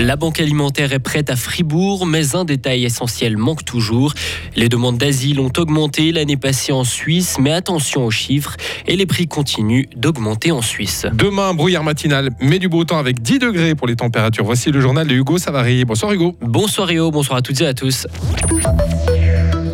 La banque alimentaire est prête à Fribourg, mais un détail essentiel manque toujours. Les demandes d'asile ont augmenté l'année passée en Suisse, mais attention aux chiffres, et les prix continuent d'augmenter en Suisse. Demain, brouillard matinal, mais du beau temps avec 10 degrés pour les températures. Voici le journal de Hugo Savary. Bonsoir Hugo. Bonsoir Rio, bonsoir à toutes et à tous.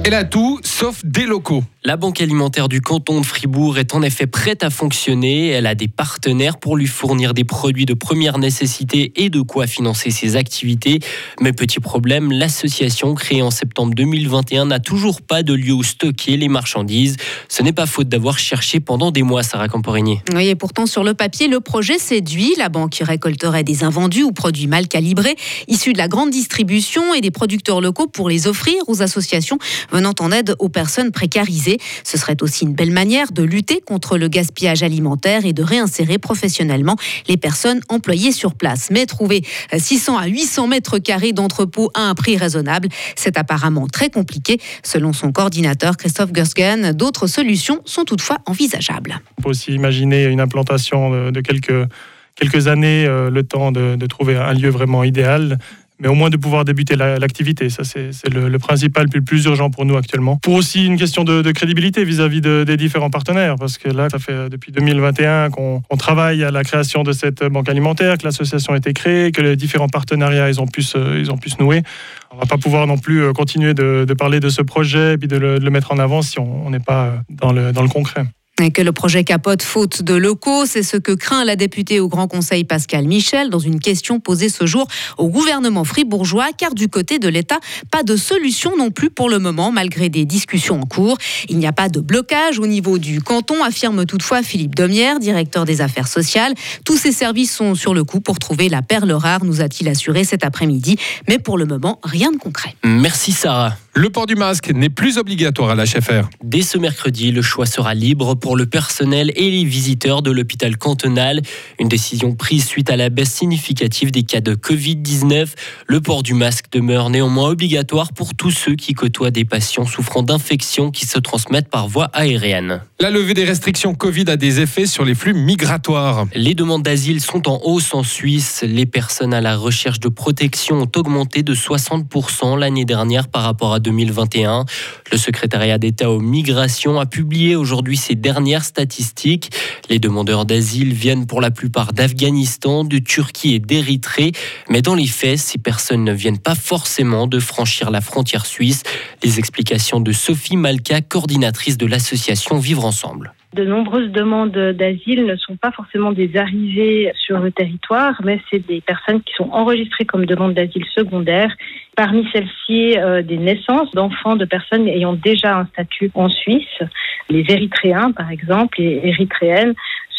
Elle a tout, sauf des locaux. La banque alimentaire du canton de Fribourg est en effet prête à fonctionner. Elle a des partenaires pour lui fournir des produits de première nécessité et de quoi financer ses activités. Mais petit problème, l'association créée en septembre 2021 n'a toujours pas de lieu où stocker les marchandises. Ce n'est pas faute d'avoir cherché pendant des mois, Sarah Camporini. Oui, et pourtant sur le papier, le projet séduit. La banque récolterait des invendus ou produits mal calibrés, issus de la grande distribution et des producteurs locaux pour les offrir aux associations venant en aide aux personnes précarisées. Ce serait aussi une belle manière de lutter contre le gaspillage alimentaire et de réinsérer professionnellement les personnes employées sur place. Mais trouver 600 à 800 mètres carrés d'entrepôt à un prix raisonnable, c'est apparemment très compliqué. Selon son coordinateur Christophe Gersgen, d'autres solutions sont toutefois envisageables. On peut aussi imaginer une implantation de quelques années, euh, le temps de, trouver un lieu vraiment idéal mais au moins de pouvoir débuter l'activité. Ça, c'est le, principal, puis le plus urgent pour nous actuellement. Pour aussi une question de, crédibilité vis-à-vis des différents partenaires, parce que là, ça fait depuis 2021 qu'on travaille à la création de cette banque alimentaire, que l'association a été créée, que les différents partenariats ils ont pu se, ils ont pu nouer. On va pas pouvoir non plus euh, continuer de, parler de ce projet et puis de le, mettre en avant si on n'est pas dans le concret. Et que le projet capote faute de locaux, c'est ce que craint la députée au Grand Conseil Pascal Michel dans une question posée ce jour au gouvernement fribourgeois, car du côté de l'État, pas de solution non plus pour le moment, malgré des discussions en cours. Il n'y a pas de blocage au niveau du canton, affirme toutefois Philippe Domière, directeur des affaires sociales. Tous ces services sont sur le coup pour trouver la perle rare, nous a-t-il assuré cet après-midi. Mais pour le moment, rien de concret. Merci Sarah. Le port du masque n'est plus obligatoire à l'HFR. Dès ce mercredi, le choix sera libre pour le personnel et les visiteurs de l'hôpital cantonal. Une décision prise suite à la baisse significative des cas de Covid-19. Le port du masque demeure néanmoins obligatoire pour tous ceux qui côtoient des patients souffrant d'infections qui se transmettent par voie aérienne. La levée des restrictions Covid a des effets sur les flux migratoires. Les demandes d'asile sont en hausse en Suisse. Les personnes à la recherche de protection ont augmenté de 60% l'année dernière par rapport à 2021. Le secrétariat d'État aux migrations a publié aujourd'hui ses dernières statistiques. Les demandeurs d'asile viennent pour la plupart d'Afghanistan, de Turquie et d'Érythrée. Mais dans les faits, ces personnes ne viennent pas forcément de franchir la frontière suisse. Les explications de Sophie Malka, coordinatrice de l'association Vivre Ensemble. De nombreuses demandes d'asile ne sont pas forcément des arrivées sur le territoire, mais c'est des personnes qui sont enregistrées comme demandes d'asile secondaire. Parmi celles-ci, euh, des naissances d'enfants de personnes ayant déjà un statut en Suisse, les Érythréens par exemple, et Érythréennes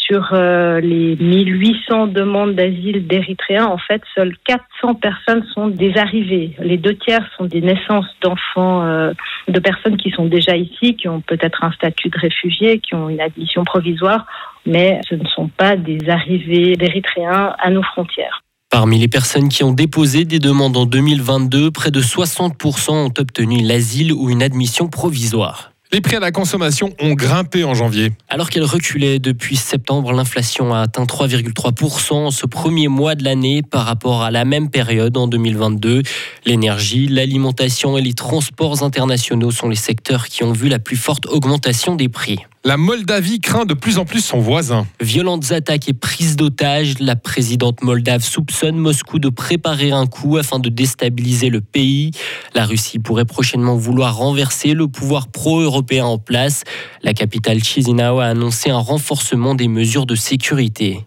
sur euh, les 1800 demandes d'asile d'Érythréens, en fait, seules 400 personnes sont des arrivées. Les deux tiers sont des naissances d'enfants, euh, de personnes qui sont déjà ici, qui ont peut-être un statut de réfugié, qui ont une admission provisoire, mais ce ne sont pas des arrivées d'Érythréens à nos frontières. Parmi les personnes qui ont déposé des demandes en 2022, près de 60% ont obtenu l'asile ou une admission provisoire. Les prix à la consommation ont grimpé en janvier. Alors qu'elle reculait depuis septembre, l'inflation a atteint 3,3% ce premier mois de l'année par rapport à la même période en 2022. L'énergie, l'alimentation et les transports internationaux sont les secteurs qui ont vu la plus forte augmentation des prix. La Moldavie craint de plus en plus son voisin. Violentes attaques et prises d'otages. La présidente moldave soupçonne Moscou de préparer un coup afin de déstabiliser le pays. La Russie pourrait prochainement vouloir renverser le pouvoir pro-européen en place. La capitale Chisinau a annoncé un renforcement des mesures de sécurité.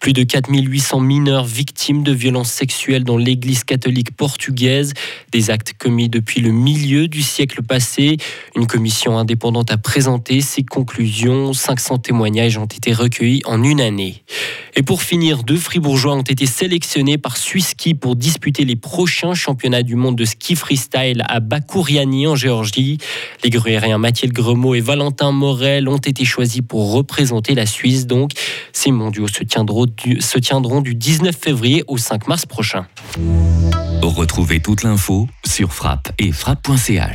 Plus de 4800 mineurs victimes de violences sexuelles dans l'église catholique portugaise, des actes commis depuis le milieu du siècle passé. Une commission indépendante a présenté ses conclusions. 500 témoignages ont été recueillis en une année. Et pour finir, deux fribourgeois ont été sélectionnés par Swisski pour disputer les prochains championnats du monde de ski freestyle à Bakouriani en Géorgie. Les gruériens Mathieu Gremaud et Valentin Morel ont été choisis pour représenter la Suisse. Donc, ces mondiaux se tiendront se tiendront du 19 février au 5 mars prochain. Retrouvez toute l'info sur frappe et frappe.ch.